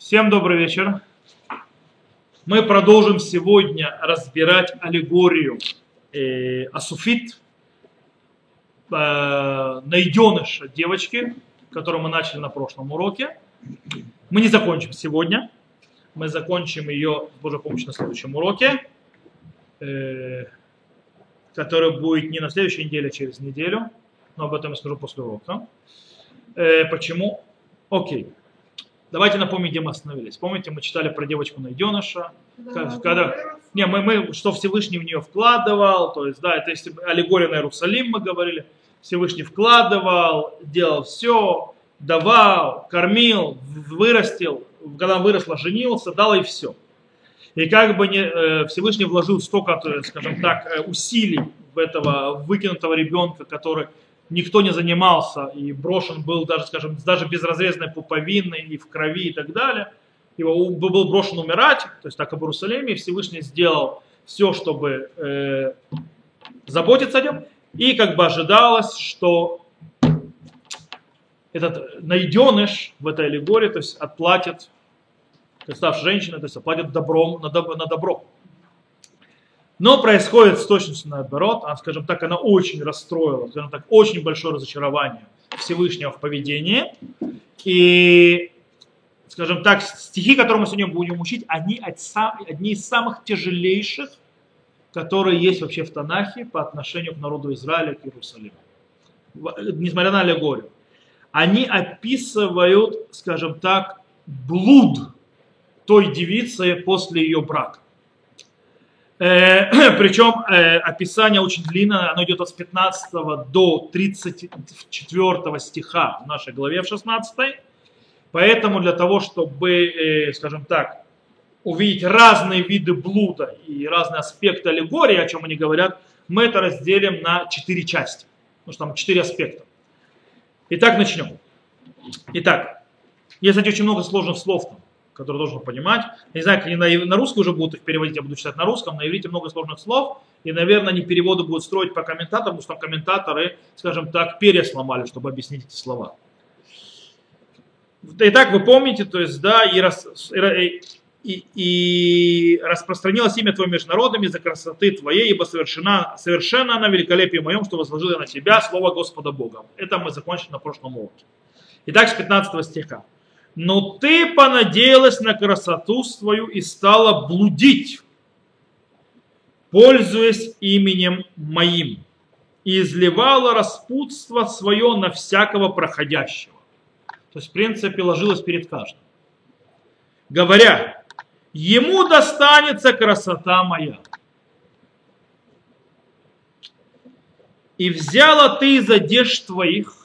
Всем добрый вечер. Мы продолжим сегодня разбирать аллегорию э, Асуфит, э, найденыша девочки, которую мы начали на прошлом уроке. Мы не закончим сегодня. Мы закончим ее с Божьей на следующем уроке, э, который будет не на следующей неделе, а через неделю. Но об этом я скажу после урока. Э, почему? Окей. Давайте напомним, где мы остановились. Помните, мы читали про девочку найденыша, Да, когда, не, мы, мы, что Всевышний в нее вкладывал, то есть, да, это если аллегория на Иерусалим, мы говорили, Всевышний вкладывал, делал все, давал, кормил, вырастил, когда выросла, женился, дал ей все. И как бы не, э, Всевышний вложил столько, то есть, скажем так, э, усилий в этого выкинутого ребенка, который никто не занимался и брошен был даже, скажем, даже без разрезанной пуповины и в крови и так далее. Его был брошен умирать, то есть так об Иерусалиме, и Всевышний сделал все, чтобы э, заботиться о нем. И как бы ожидалось, что этот найденыш в этой аллегории, то есть отплатит, то женщина, то есть отплатит добром на, доб- на добро. Но происходит с точностью наоборот, а, скажем так, она очень расстроила, скажем так, очень большое разочарование Всевышнего в поведении. И, скажем так, стихи, которые мы сегодня будем учить, они одни из самых тяжелейших, которые есть вообще в Танахе по отношению к народу Израиля, к Иерусалиму. Несмотря на аллегорию. Они описывают, скажем так, блуд той девицы после ее брака. Э, Причем э, описание очень длинное, оно идет от с 15 до 34 стиха в нашей главе в 16. Поэтому для того, чтобы, э, скажем так, увидеть разные виды блуда и разные аспекты аллегории, о чем они говорят, мы это разделим на четыре части. Потому что там четыре аспекта. Итак, начнем. Итак, есть, кстати, очень много сложных слов там которые должен понимать. Не знаю, как они на, на русский уже будут их переводить, я буду читать на русском, на иврите много сложных слов, и, наверное, они переводы будут строить по комментаторам, потому что там комментаторы, скажем так, перья сломали, чтобы объяснить эти слова. Итак, вы помните, то есть, да, и, рас, и, и, и распространилось имя Твое между народами за красоты Твоей, ибо совершена, совершенно она великолепие моем, что возложила на Тебя слово Господа Бога. Это мы закончили на прошлом уроке. Итак, с 15 стиха. Но ты понадеялась на красоту свою и стала блудить, пользуясь именем моим, и изливала распутство свое на всякого проходящего. То есть, в принципе, ложилась перед каждым. Говоря, ему достанется красота моя. И взяла ты из одежд твоих,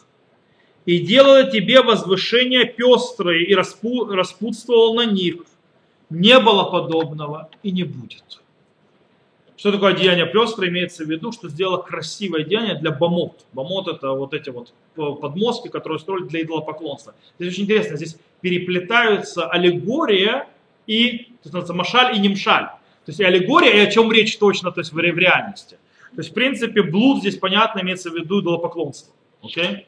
и делала тебе возвышение пестрое, и распу, распутствовал на них. Не было подобного и не будет. Что такое одеяние пестрое? Имеется в виду, что сделала красивое одеяние для бомот. Бомот это вот эти вот подмостки, которые строили для идолопоклонства. Здесь очень интересно, здесь переплетаются аллегория и, то есть, машаль и немшаль. То есть и аллегория, и о чем речь точно, то есть в, реальности. То есть, в принципе, блуд здесь понятно имеется в виду идолопоклонство. Okay?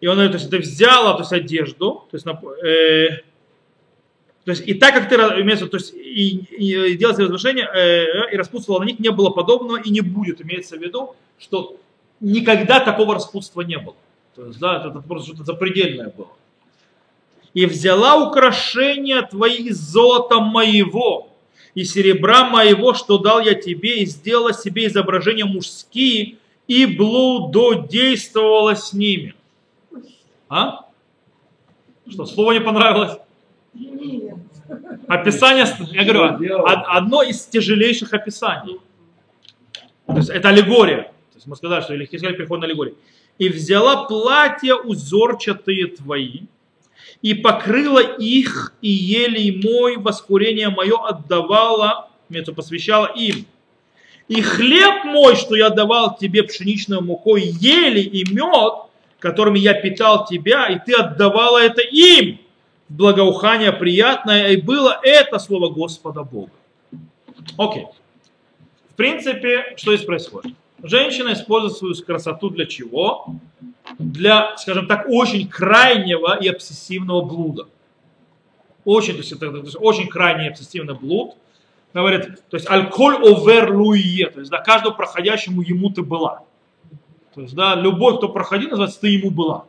И он то есть ты взяла то есть, одежду, то есть, э, то есть и так как ты имеется, то есть и, и, и делать возвышения, э, и распутствовала на них, не было подобного и не будет. Имеется в виду, что никогда такого распутства не было. То есть, да, это, это просто что-то запредельное было. И взяла украшения твои из золота моего, и серебра моего, что дал я тебе, и сделала себе изображения мужские, и блудодействовала с ними. А? Что, слово не понравилось? Описание, я говорю, одно из тяжелейших описаний. То есть это аллегория. То есть мы сказали, что Елихискель переходит на аллегорию. И взяла платья узорчатые твои, и покрыла их, и елей мой, воскурение мое отдавала, это посвящала им. И хлеб мой, что я давал тебе пшеничной мукой, ели и мед, которыми я питал тебя, и ты отдавала это им. Благоухание приятное, и было это слово Господа Бога. Окей. В принципе, что здесь происходит? Женщина использует свою красоту для чего? Для, скажем так, очень крайнего и обсессивного блуда. очень, то есть, это, то есть, очень крайний обсессивный блуд. Говорит, то есть алкоголь овер луие, то есть да, каждому проходящему ему ты была. То есть, да, любой, кто проходил, называется, ты ему была.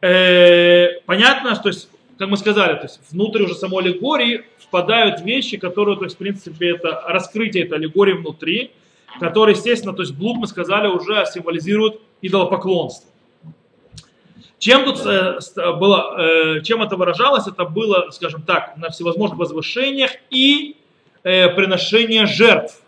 Э, понятно, что, есть, как мы сказали, то есть внутрь уже самой аллегории впадают вещи, которые, то есть, в принципе, это раскрытие этой аллегории внутри, которые, естественно, то есть блуд, мы сказали, уже символизирует идолопоклонство. Чем тут э, было, э, чем это выражалось? Это было, скажем так, на всевозможных возвышениях и э, приношение жертв.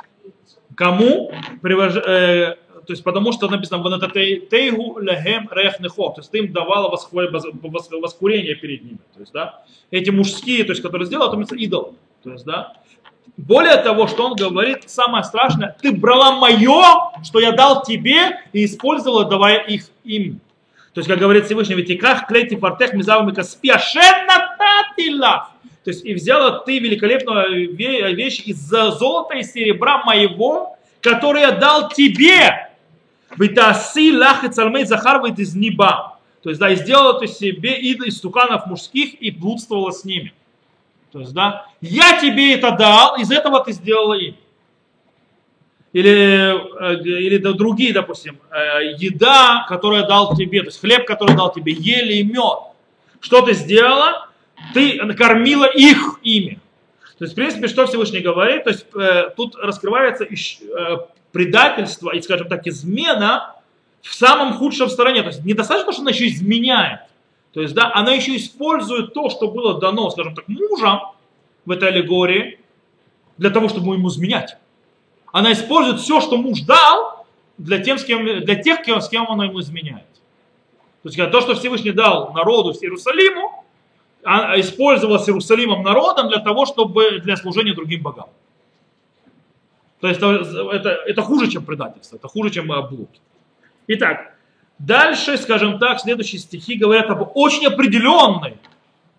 Кому? Привож, э, то есть потому что написано «Ванататейгу лехем рехнехо», то есть ты им давала воскурение перед ними. То есть, да, эти мужские, то есть, которые сделал, это идол. То есть, да, более того, что он говорит, самое страшное, ты брала мое, что я дал тебе, и использовала, давая их им. То есть, как говорит Всевышний, ведь иках клейти фартех мизавами каспиашенна татилах. То есть, и взяла ты великолепную вещь из золота и серебра моего, который я дал тебе. Витаси лах и цармей захар из неба. То есть, да, и сделала ты себе идол из стуканов мужских и блудствовала с ними. То есть, да, я тебе это дал, из этого ты сделала им или, э, или другие, допустим, э, еда, которую я дал тебе, то есть хлеб, который дал тебе, ели и мед. Что ты сделала? Ты накормила их ими. То есть, в принципе, что Всевышний говорит, то есть э, тут раскрывается предательство и, скажем так, измена в самом худшем стороне. То есть недостаточно, что она еще изменяет. То есть, да, она еще использует то, что было дано, скажем так, мужем в этой аллегории, для того, чтобы ему изменять она использует все, что муж дал, для, тем, с кем, для тех, с кем она ему изменяет. То есть то, что Всевышний дал народу Иерусалиму, использовалось Иерусалимом народом для того, чтобы для служения другим богам. То есть это, это, это хуже, чем предательство, это хуже, чем блуд. Итак, дальше, скажем так, следующие стихи говорят об очень определенной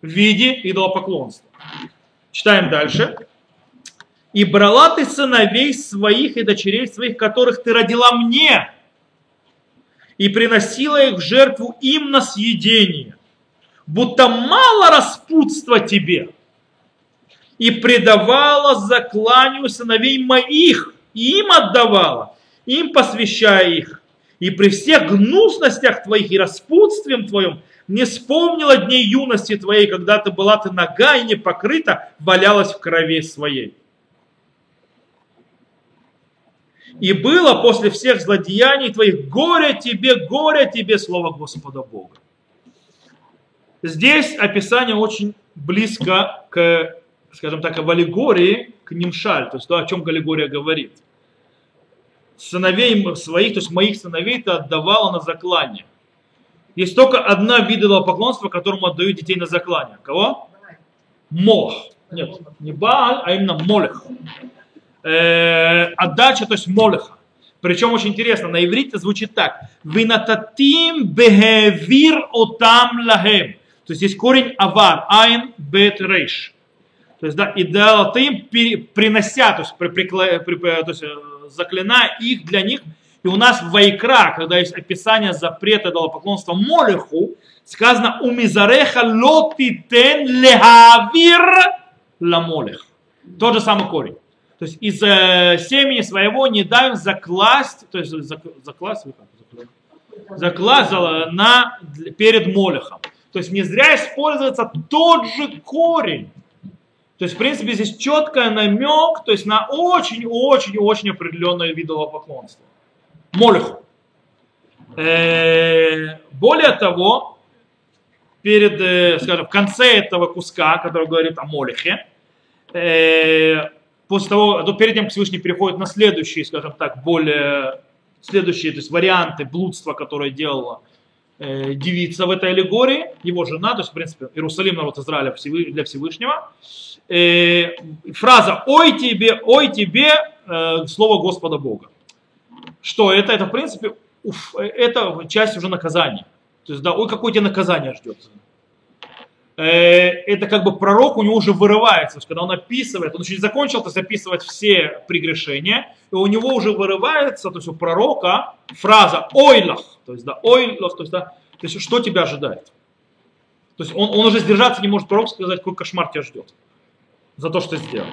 виде идолопоклонства. Читаем дальше и брала ты сыновей своих и дочерей своих, которых ты родила мне, и приносила их в жертву им на съедение, будто мало распутства тебе, и предавала закланию сыновей моих, и им отдавала, им посвящая их, и при всех гнусностях твоих и распутствем твоем не вспомнила дней юности твоей, когда ты была ты нога и не покрыта, валялась в крови своей. И было после всех злодеяний твоих горе тебе, горе тебе, слово Господа Бога. Здесь описание очень близко к, скажем так, в аллегории, к Нимшаль, то есть то, о чем аллегория говорит. Сыновей своих, то есть моих сыновей ты отдавала на заклание. Есть только одна вид поклонства, которому отдают детей на заклание. Кого? Молох. Нет, не Бааль, а именно Молех э, отдача, то есть молеха. Причем очень интересно, на иврите звучит так. Винататим бехевир отам лахем. То есть есть корень авар, айн, бет, рейш. То есть, да, и дал им принося, то есть, при, при, при, то есть э, заклиная их для них. И у нас в Вайкра, когда есть описание запрета поклонства Молеху, сказано «Умизареха лотитен лехавир ламолех». Тот же самый корень. То есть из э, семени своего не дай закласть, то есть закласть, закласть на, перед молехом. То есть не зря используется тот же корень. То есть, в принципе, здесь четкий намек, то есть на очень-очень-очень определенное видолопоклонство. Молеху. Э, более того, перед, э, скажем, в конце этого куска, который говорит о молехе, э, после того, то перед тем, как Всевышний переходит на следующие, скажем так, более следующие, то есть варианты блудства, которое делала девица в этой аллегории, его жена, то есть, в принципе, Иерусалим, народ Израиля для Всевышнего. Э, фраза «Ой тебе, ой тебе» э, слово Господа Бога. Что это? Это, в принципе, уф, это часть уже наказания. То есть, да, ой, какое тебе наказание ждет. Э, это как бы пророк у него уже вырывается, когда он описывает, он еще не закончил то есть описывать все прегрешения, и у него уже вырывается, то есть у пророка фраза ойлах, то есть да, ойлах, то есть да, то есть что тебя ожидает. То есть он, он уже сдержаться не может пророк сказать, какой кошмар тебя ждет за то, что сделал.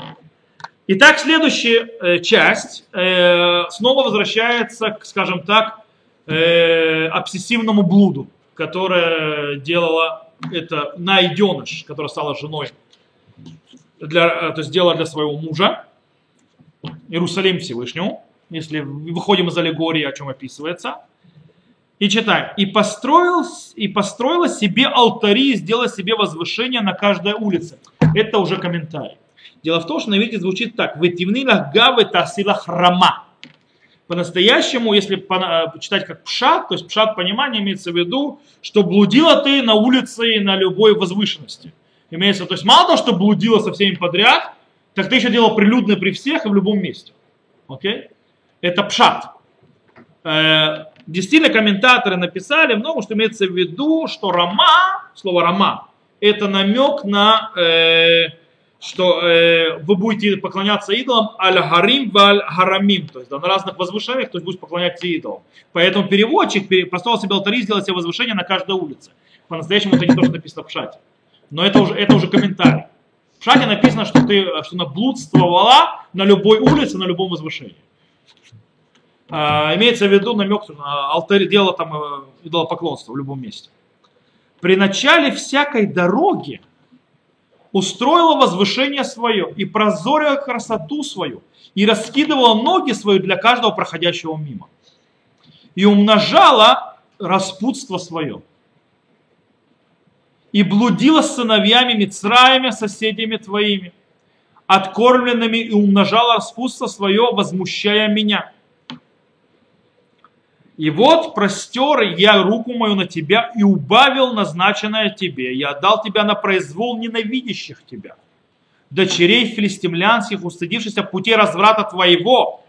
Итак, следующая э, часть э, снова возвращается, к, скажем так, э, обсессивному блуду, которое делала это найденыш, которая стала женой, для, э, то есть сделала для своего мужа, Иерусалим Всевышнему, если выходим из аллегории, о чем описывается. И читаем. И построил, и построила себе алтари, и сделала себе возвышение на каждой улице. Это уже комментарий. Дело в том, что на иврите звучит так. Ветивнилах гавы тасилах рама. По-настоящему, если читать как пшат, то есть пшат понимания имеется в виду, что блудила ты на улице и на любой возвышенности. Имеется, то есть мало того, что блудила со всеми подряд, так ты еще делал прилюдно при всех и в любом месте. Окей? Это пшат. Э, действительно, комментаторы написали много, что имеется в виду, что рама, слово рама, это намек на э, что э, вы будете поклоняться идолам аль-харим валь-харамим, то есть да, на разных возвышениях, то есть будете поклоняться идолам. Поэтому переводчик построил себе алтари, сделал себе возвышение на каждой улице. По-настоящему это не то, что написано в шате. Но это уже, это уже комментарий. В шате написано, что ты что она блудствовала на любой улице, на любом возвышении. А, имеется в виду намек на алтарь, дело там э, идолопоклонство в любом месте. При начале всякой дороги устроила возвышение свое и прозорила красоту свою, и раскидывала ноги свои для каждого проходящего мимо. И умножала распутство свое. И блудила с сыновьями Мицраями, соседями твоими, откормленными, и умножала распутство свое, возмущая меня. И вот простер я руку мою на тебя и убавил назначенное тебе. Я отдал тебя на произвол ненавидящих тебя. Дочерей филистимлянских, устыдившихся путей разврата твоего.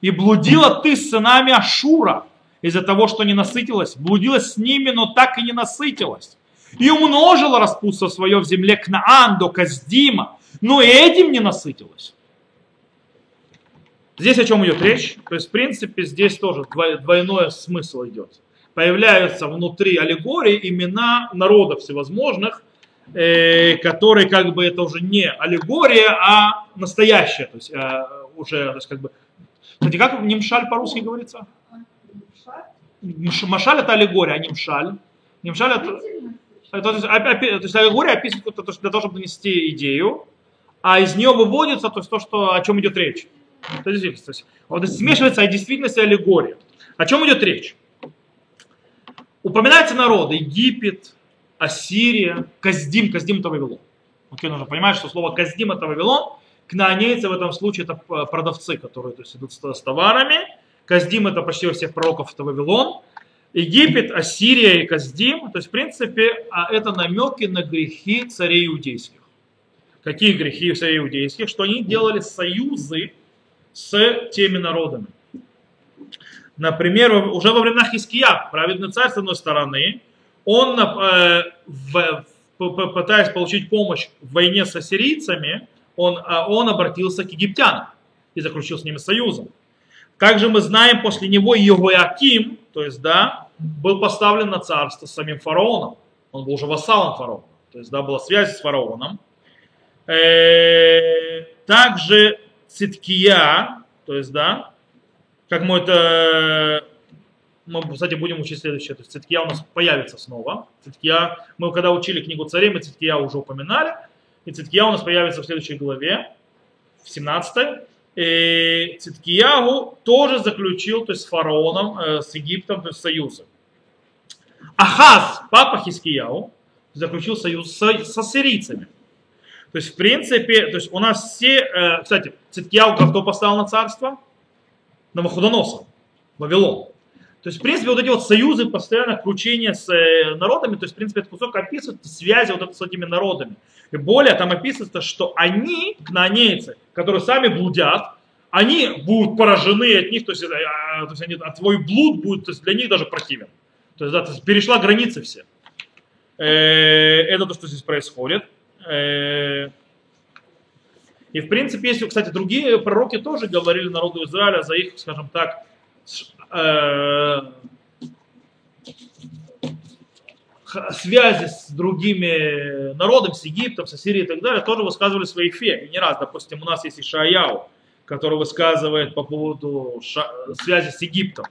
И блудила ты с сынами Ашура из-за того, что не насытилась. Блудила с ними, но так и не насытилась. И умножила распутство свое в земле Кнаан до Каздима, но и этим не насытилась. Здесь о чем идет речь? То есть, в принципе, здесь тоже двойной смысл идет. Появляются внутри аллегории имена народов всевозможных, э, которые как бы это уже не аллегория, а настоящая. То есть, э, уже, то есть, как бы... Кстати, как немшаль по-русски говорится? Машаль это аллегория, а немшаль. Немшаль это... То есть, то есть аллегория описывает для того, чтобы донести идею, а из нее выводится то, есть, то что, о чем идет речь. То есть, то есть, вот смешивается действительность и аллегория. О чем идет речь? Упоминаются народы Египет, Ассирия, Каздим. Каздим это Вавилон. Окей, нужно понимать, что слово Каздим это Вавилон. Кнаанейцы в этом случае это продавцы, которые то есть, идут с, товарами. Каздим это почти у всех пророков это Вавилон. Египет, Ассирия и Каздим, то есть в принципе а это намеки на грехи царей иудейских. Какие грехи царей иудейских? Что они делали союзы с теми народами. Например, уже во времена Хиския, праведный царь, с одной стороны, он, э, пытаясь получить помощь в войне с ассирийцами, он, э, он обратился к египтянам и заключил с ними союзом. Как же мы знаем, после него Йогояким, то есть, да, был поставлен на царство с самим фараоном. Он был уже вассалом фараона. То есть, да, была связь с фараоном. Э, также циткия, то есть, да, как мы это, мы, кстати, будем учить следующее, то есть циткия у нас появится снова. Циткия, мы когда учили книгу царей, мы циткия уже упоминали, и циткия у нас появится в следующей главе, в 17 и Циткиягу тоже заключил, то есть с фараоном, э, с Египтом, то есть союзы. Ахаз, папа Хискияу, заключил союз с, с ассирийцами. То есть, в принципе, то есть у нас все, э, кстати, Циткияу кто поставил на царство? Навуходоносор, Вавилон. То есть, в принципе, вот эти вот союзы, постоянно кручение с э, народами, то есть, в принципе, этот кусок описывает связи вот с этими народами. И более там описывается, что они, кнаанейцы, которые сами блудят, они будут поражены от них, то есть, э, то есть они, а твой блуд будет то есть для них даже противен. То есть, да, то есть перешла границы все. Это то, что здесь происходит. Э, и в принципе, если, кстати, другие пророки тоже говорили народу Израиля за их, скажем так, э, связи с другими народами, с Египтом, с Ассирией и так далее, тоже высказывали свои фе. И не раз, допустим, у нас есть Ишаяу, который высказывает по поводу связи с Египтом.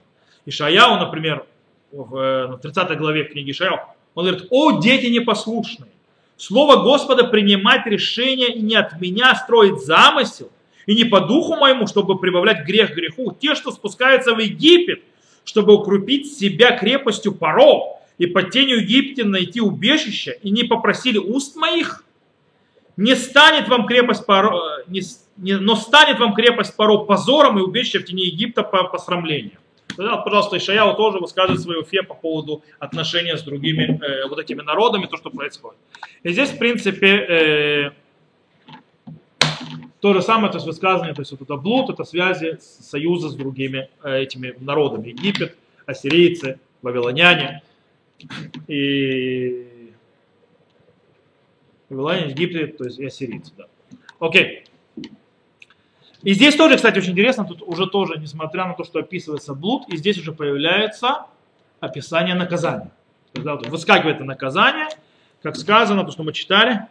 Ишаяу, например, в 30 главе книги Ишаяу, он говорит, о, дети непослушные, слово Господа принимать решение и не от меня строить замысел, и не по духу моему, чтобы прибавлять грех греху, те, что спускаются в Египет, чтобы укрепить себя крепостью паров, и под тенью Египта найти убежище, и не попросили уст моих, не станет вам крепость паро, не, не, но станет вам крепость паров позором и убежище в тени Египта по посрамлению. Пожалуйста, Ишаяу тоже высказывает свою фе по поводу отношения с другими э, вот этими народами, то, что происходит. И здесь, в принципе, э, то же самое, то есть высказывание, то есть вот это блуд, это связи союза с другими э, этими народами. Египет, ассирийцы, вавилоняне и Вавилоне, Египте, то есть и ассирийцы, да. Окей. И здесь тоже, кстати, очень интересно, тут уже тоже, несмотря на то, что описывается блуд, и здесь уже появляется описание наказания. Когда вот выскакивает наказание, как сказано, то, что мы читали,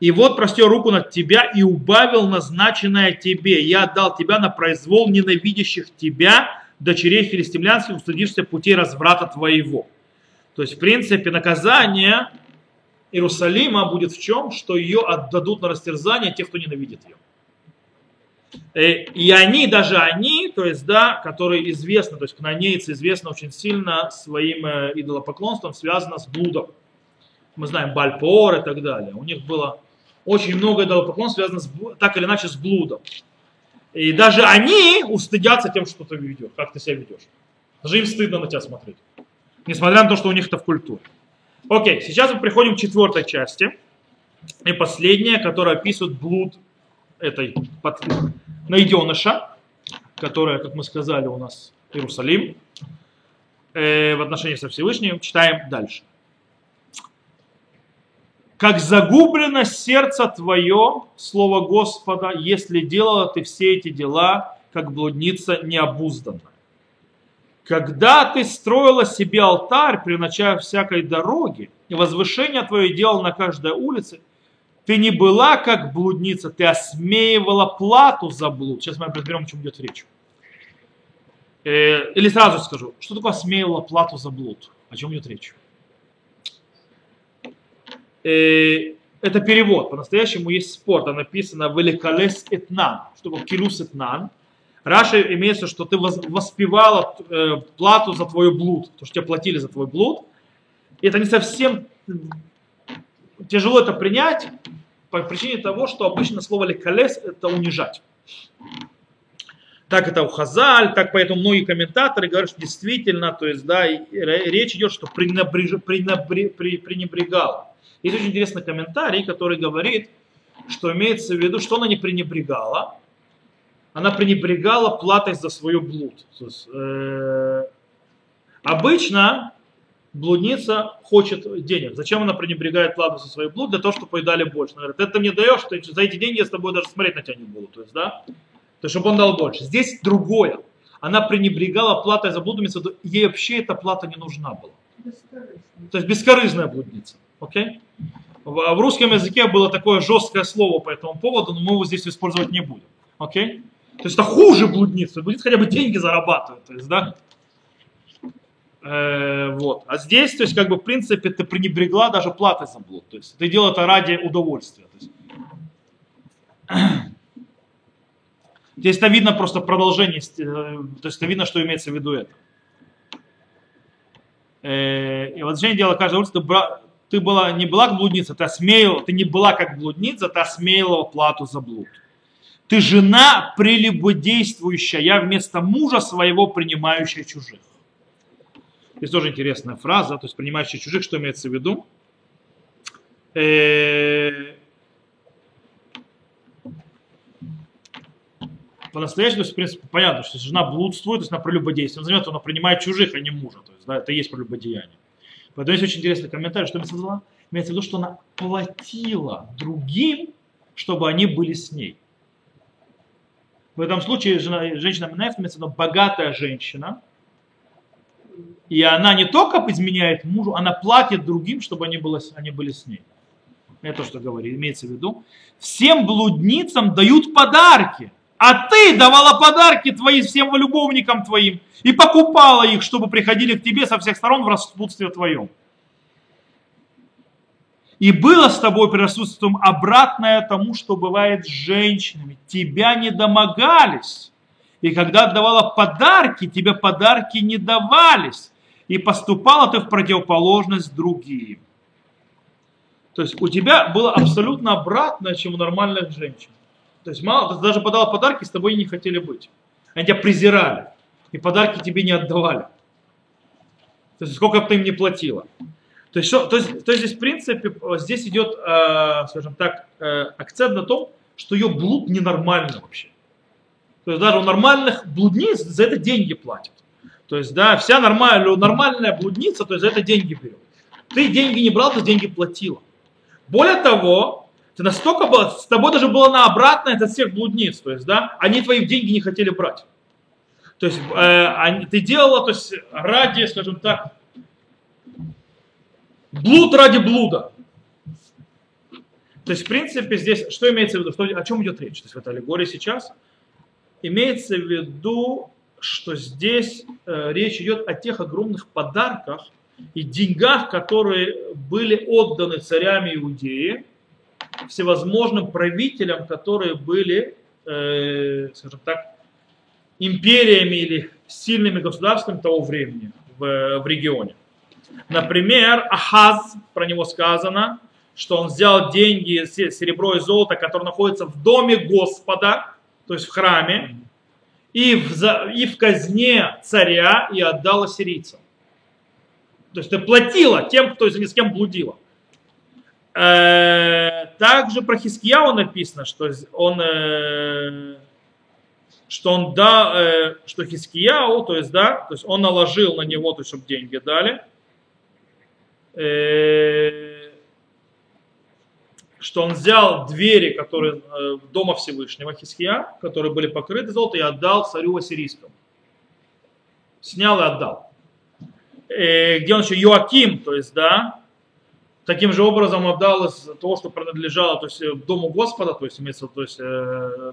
и вот простер руку над тебя и убавил назначенное тебе. Я отдал тебя на произвол ненавидящих тебя, дочерей филистимлянских, устыдишься путей разврата твоего. То есть, в принципе, наказание Иерусалима будет в чем? Что ее отдадут на растерзание тех, кто ненавидит ее. Э, и они, даже они, то есть, да, которые известны, то есть кнонейцы известны очень сильно своим э, идолопоклонством, связано с блудом. Мы знаем Бальпор и так далее. У них было очень много идолопоклонств, связано с, так или иначе с блудом. И даже они устыдятся тем, что ты ведешь, как ты себя ведешь. Даже им стыдно на тебя смотреть. Несмотря на то, что у них это в культуре. Окей, сейчас мы приходим к четвертой части. И последняя, которая описывает блуд этой под, найденыша, которая, как мы сказали, у нас Иерусалим, э, в отношении со Всевышним. Читаем дальше. Как загублено сердце твое, слово Господа, если делала ты все эти дела, как блудница необузданно. Когда ты строила себе алтарь при начале всякой дороги, и возвышение твое делал на каждой улице, ты не была как блудница, ты осмеивала плату за блуд. Сейчас мы разберем, о чем идет речь. Э, или сразу скажу, что такое осмеивала плату за блуд? О чем идет речь? Э, это перевод. По-настоящему есть спор. Там написано «Великолес этнан». Что такое «килус этнан»? Раша имеется, что ты воспевала э, плату за твой блуд, то, что тебе платили за твой блуд. И это не совсем тяжело это принять по причине того, что обычно слово лекалес это унижать. Так это у Хазаль, так поэтому многие комментаторы говорят, что действительно, то есть, да, речь идет, что пренебреж, пренебрег, пренебрегал. Есть очень интересный комментарий, который говорит, что имеется в виду, что она не пренебрегала, она пренебрегала платой за свой блуд. есть, э, обычно блудница хочет денег. Зачем она пренебрегает плату за свой блуд? Для того, чтобы ей дали больше. Она говорит, это мне даешь, что за эти деньги я с тобой даже смотреть на тебя не буду. То есть, да? То есть, чтобы он дал больше. Здесь другое. Она пренебрегала платой за блуд, ей вообще эта плата не нужна была. То есть бескорыстная блудница. Окей? В, в русском языке было такое жесткое слово по этому поводу, но мы его здесь использовать не будем. Окей? То есть это хуже блудница. Блудница хотя бы деньги зарабатывает. То есть, да? Э, вот. А здесь, то есть, как бы, в принципе, ты пренебрегла даже платой за блуд. То есть, ты делал это ради удовольствия. То есть, здесь это видно просто продолжение, э, то есть, это видно, что имеется в виду это. Э, и вот Женя делала каждый улице, ты, была, не была как блудница, ты, осмеяла, ты не была как блудница, ты осмеяла плату за блуд. Ты жена прелюбодействующая, я вместо мужа своего принимающая чужих. Здесь тоже интересная фраза, то есть принимающая чужих, что имеется в виду? Э, по-настоящему, в принципе, понятно, что жена блудствует, то есть она прелюбодействие. Он займет, она принимает чужих, а не мужа. То есть, да, это и есть прелюбодеяние. Поэтому есть очень интересный комментарий, что имеется в виду? Имеется в виду, что она платила другим, чтобы они были с ней. В этом случае жена, женщина Менеф, имеется в виду богатая женщина, И она не только изменяет мужу, она платит другим, чтобы они, было, они были с ней. Это то, что говорит, имеется в виду. Всем блудницам дают подарки. А ты давала подарки твоим всем любовникам твоим и покупала их, чтобы приходили к тебе со всех сторон в распутстве твоем. И было с тобой присутствием обратное тому, что бывает с женщинами. Тебя не домогались. И когда отдавала подарки, тебе подарки не давались. И поступала ты в противоположность другим. То есть у тебя было абсолютно обратное, чем у нормальных женщин. То есть мало, ты даже подала подарки, с тобой не хотели быть. Они тебя презирали. И подарки тебе не отдавали. То есть сколько бы ты им не платила. То есть, что, то, есть, то есть здесь, в принципе, здесь идет, э, скажем так, э, акцент на том, что ее блуд ненормальный вообще. То есть даже у нормальных блудниц за это деньги платят. То есть, да, вся нормальная, нормальная блудница, то есть за это деньги берет. Ты деньги не брал, ты деньги платила. Более того, ты настолько был, с тобой даже было на обратное от всех блудниц. То есть, да, они твои деньги не хотели брать. То есть, э, они, ты делала, то есть, ради, скажем так, Блуд ради блуда. То есть, в принципе, здесь, что имеется в виду, что, о чем идет речь? То есть, в этой аллегории сейчас имеется в виду, что здесь э, речь идет о тех огромных подарках и деньгах, которые были отданы царями Иудеи, всевозможным правителям, которые были, э, скажем так, империями или сильными государствами того времени в, в регионе. Например, Ахаз, про него сказано, что он взял деньги, серебро и золото, которые находятся в доме Господа, то есть в храме, и в, и в казне царя и отдал ассирийцам. То есть ты платила тем, кто с кем блудила. Э, также про Хискияу написано, что он, э, что он да, э, что Хискияу, то есть да, то есть он наложил на него, то есть чтобы деньги дали, что он взял двери, которые дома Всевышнего Хиския, которые были покрыты золотом, и отдал царю Ассирийскому. Снял и отдал. Где он еще Йоаким, то есть, да, таким же образом отдал из того, что принадлежало то есть, дому Господа, то есть, имеется, то есть,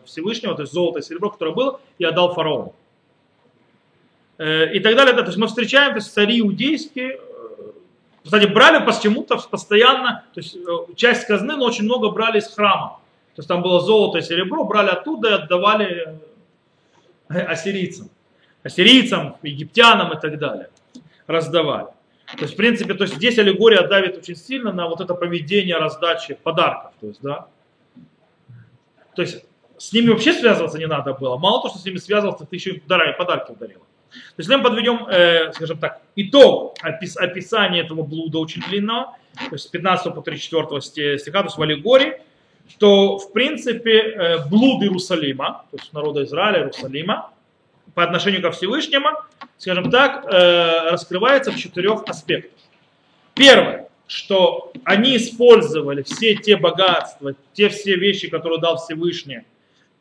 Всевышнего, то есть золото и серебро, которое было, и отдал фараону. И так далее. То есть мы встречаем то есть, цари иудейские, кстати, брали почему-то постоянно, то есть э, часть казны, но очень много брали из храма. То есть там было золото и серебро, брали оттуда и отдавали э, ассирийцам. Ассирийцам, египтянам и так далее. Раздавали. То есть, в принципе, то есть здесь аллегория давит очень сильно на вот это поведение раздачи подарков. То есть, да. То есть с ними вообще связываться не надо было. Мало того, что с ними связывался, ты еще и подарки ударила. То есть, если мы подведем, э, скажем так, итог опис, описания этого блуда очень длинного, то есть с 15 по 34 стиха, то есть в аллегории, то, в принципе, э, блуд Иерусалима, то есть народа Израиля, Иерусалима, по отношению ко Всевышнему, скажем так, э, раскрывается в четырех аспектах. Первое, что они использовали все те богатства, те все вещи, которые дал Всевышний,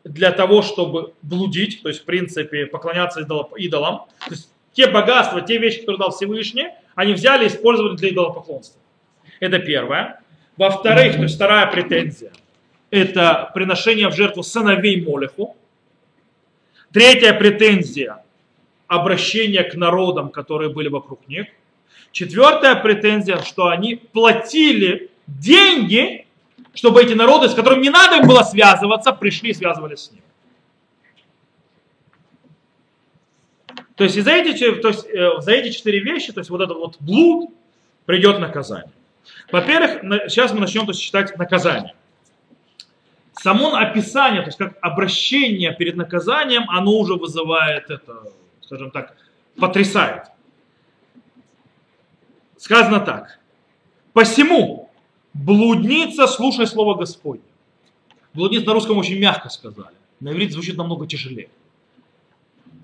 для того, чтобы блудить, то есть, в принципе, поклоняться идолам. То есть, те богатства, те вещи, которые дал Всевышний, они взяли и использовали для идолопоклонства. Это первое. Во-вторых, то есть вторая претензия, это приношение в жертву сыновей Молеху. Третья претензия, обращение к народам, которые были вокруг них. Четвертая претензия, что они платили деньги чтобы эти народы, с которыми не надо им было связываться, пришли и связывались с ним. То есть, за эти, то есть э, за эти четыре вещи, то есть вот этот вот блуд, придет наказание. Во-первых, сейчас мы начнем то есть, читать наказание. Само описание, то есть как обращение перед наказанием, оно уже вызывает это, скажем так, потрясает. Сказано так. Посему Блудница, слушай слово Господне. Блудница на русском очень мягко сказали. На иврите звучит намного тяжелее.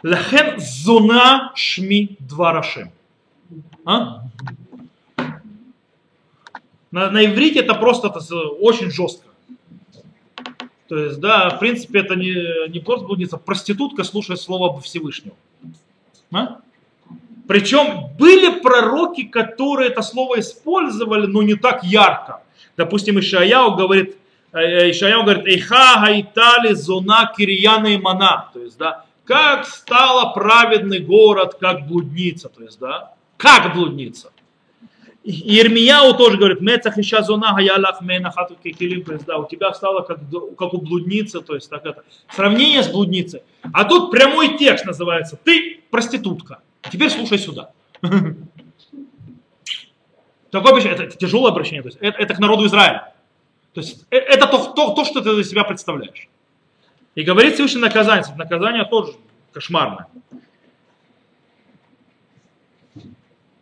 Лахен зуна шми дварашем. А? На, на иврите это просто это очень жестко. То есть, да, в принципе, это не, не просто блудница, проститутка слушает слово Всевышнего. А? Причем были пророки, которые это слово использовали, но не так ярко. Допустим, Ишаяу говорит, э, Ишаяу говорит, Эйха гайтали зона кирияна и мана. То есть, да, как стала праведный город, как блудница. То есть, да, как блудница. Ирмияу тоже говорит, Мецах ища зона гаялах менахату кекилим, то есть, да, у тебя стало как, как у блудницы, то есть, так это, сравнение с блудницей. А тут прямой текст называется, ты проститутка. Теперь слушай сюда. Такое обращение, это, это тяжелое обращение, то есть, это, это к народу Израиля. То есть, э, это то, то, то, что ты для себя представляешь. И говорит Всевышний наказание, наказание тоже кошмарное.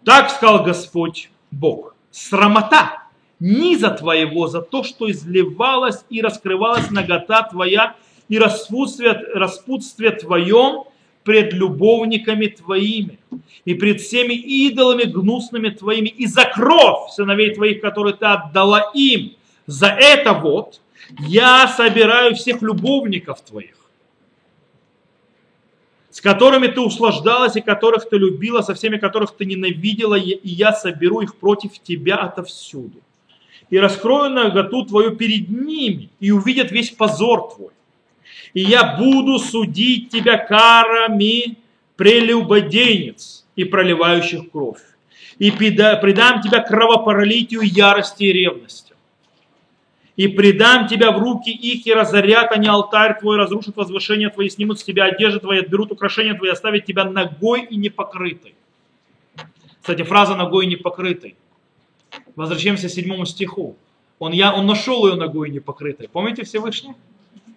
Так сказал Господь, Бог. Срамота низа твоего за то, что изливалась и раскрывалась нагота твоя и распутствие, распутствие твоем пред любовниками твоими и пред всеми идолами гнусными твоими и за кровь сыновей твоих, которые ты отдала им. За это вот я собираю всех любовников твоих с которыми ты услаждалась и которых ты любила, со всеми которых ты ненавидела, и я соберу их против тебя отовсюду. И раскрою наготу твою перед ними, и увидят весь позор твой. И я буду судить тебя карами прелюбодейниц и проливающих кровь. И предам тебя кровопролитию ярости и ревности и предам тебя в руки их, и разорят они алтарь твой, разрушат возвышение твои, снимут с тебя одежды твои, отберут украшения твои, оставят тебя ногой и непокрытой. Кстати, фраза «ногой и непокрытой». Возвращаемся к седьмому стиху. Он, я, он нашел ее ногой непокрытой. Помните Всевышний?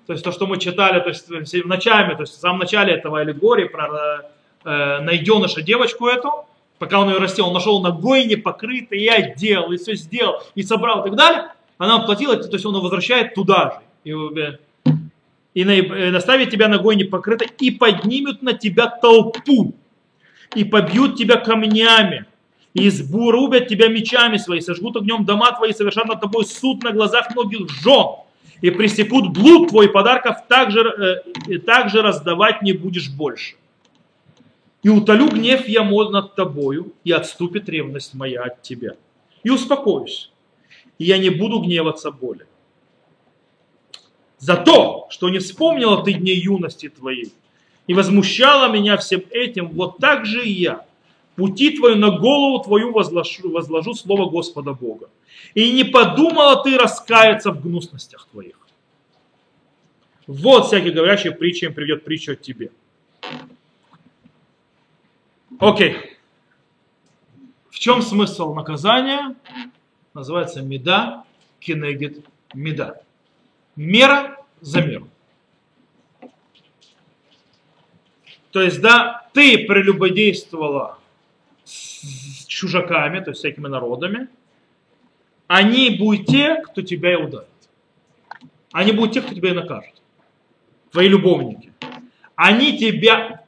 То есть то, что мы читали то есть, в начале, то есть в самом начале этого аллегории про э, найденыша девочку эту, пока он ее растил, он нашел ногой непокрытой, и одел, и все сделал, и собрал и так далее она платила, то есть он возвращает туда же. И, и наставит тебя ногой непокрытой, и поднимут на тебя толпу, и побьют тебя камнями, и избурубят тебя мечами свои, сожгут огнем дома твои, совершат над тобой суд на глазах многих жен, и пресекут блуд твой, подарков также, э, также раздавать не будешь больше. И утолю гнев я мол над тобою, и отступит ревность моя от тебя. И успокоюсь и я не буду гневаться более. За то, что не вспомнила ты дней юности твоей и возмущала меня всем этим, вот так же и я. Пути твою на голову твою возложу, возложу слово Господа Бога. И не подумала ты раскаяться в гнусностях твоих. Вот всякий говорящий притча им приведет притчу от тебе. Окей. В чем смысл наказания? Называется меда кинегет меда. Мера за меру. То есть, да, ты прелюбодействовала с чужаками, то есть всякими народами, они будут те, кто тебя и ударит. Они будут те, кто тебя и накажет. Твои любовники. Они тебя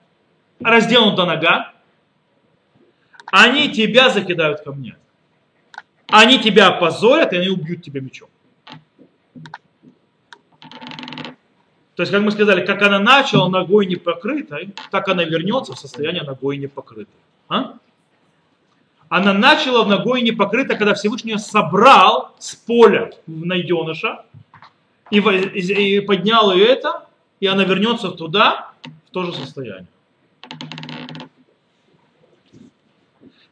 разделают до нога, они тебя закидают камнями. Они тебя опозорят, и они убьют тебя мечом. То есть, как мы сказали, как она начала ногой непокрытой, так она вернется в состояние ногой непокрытой. А? Она начала ногой непокрытой, когда Всевышний собрал с поля найденыша и, и поднял ее это, и она вернется туда, в то же состояние.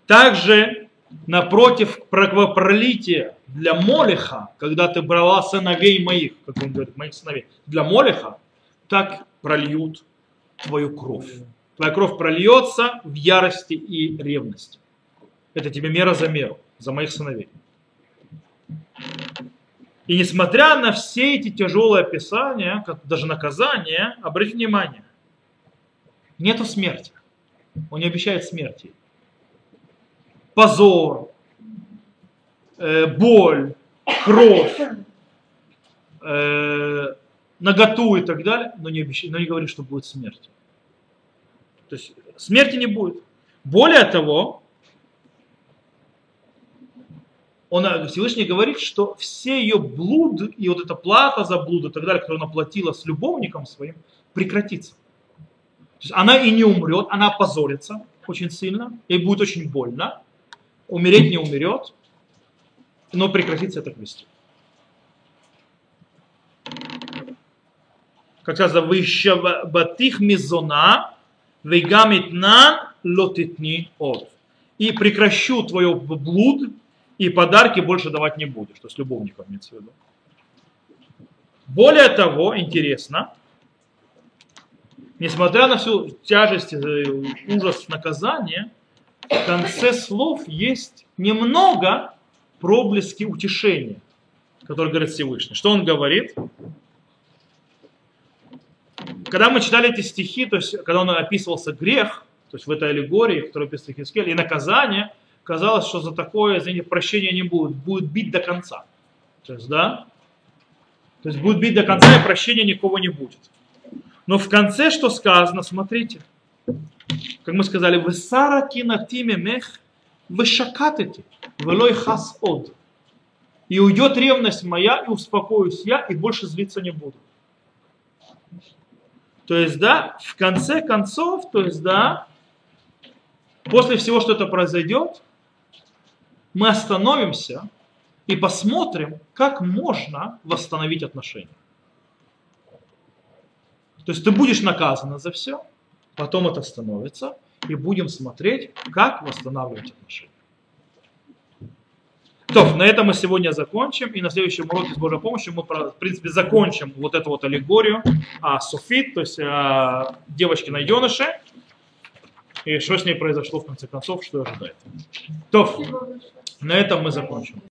Также напротив кровопролития для Молиха, когда ты брала сыновей моих, как он говорит, моих сыновей, для Молиха, так прольют твою кровь. Твоя кровь прольется в ярости и ревности. Это тебе мера за меру, за моих сыновей. И несмотря на все эти тяжелые описания, даже наказания, обратите внимание, нету смерти. Он не обещает смерти позор, э, боль, кровь, э, наготу и так далее, но не, обещает, но не говорит, что будет смерть. То есть смерти не будет. Более того, он, э, Всевышний говорит, что все ее блуд и вот эта плата за блуд и так далее, которую она платила с любовником своим, прекратится. То есть она и не умрет, она опозорится, очень сильно, и будет очень больно. Умереть не умрет, но прекратится это вести. Как сказано, «Вышабатих мизона, вегамитнан лотитни от». И прекращу твое блуд, и подарки больше давать не будешь. То есть любовникам имеется в виду. Более того, интересно, несмотря на всю тяжесть ужас наказания, в конце слов есть немного проблески утешения, который говорит Всевышний. Что он говорит? Когда мы читали эти стихи, то есть когда он описывался грех, то есть в этой аллегории, которую описывает Хискель, и наказание, казалось, что за такое, извините, прощения не будет, будет бить до конца. То есть, да, то есть будет бить до конца, и прощения никого не будет. Но в конце что сказано, смотрите. Как мы сказали, вы сара кинатиме мех, вы шакатете, велой хас од. И уйдет ревность моя, и успокоюсь я, и больше злиться не буду. То есть, да, в конце концов, то есть, да, после всего, что это произойдет, мы остановимся и посмотрим, как можно восстановить отношения. То есть ты будешь наказана за все, потом это становится, и будем смотреть, как восстанавливать отношения. То, на этом мы сегодня закончим, и на следующем уроке с Божьей помощью мы, в принципе, закончим вот эту вот аллегорию о Софит, то есть о девочке найденыше, и что с ней произошло в конце концов, что ожидает. То, на этом мы закончим.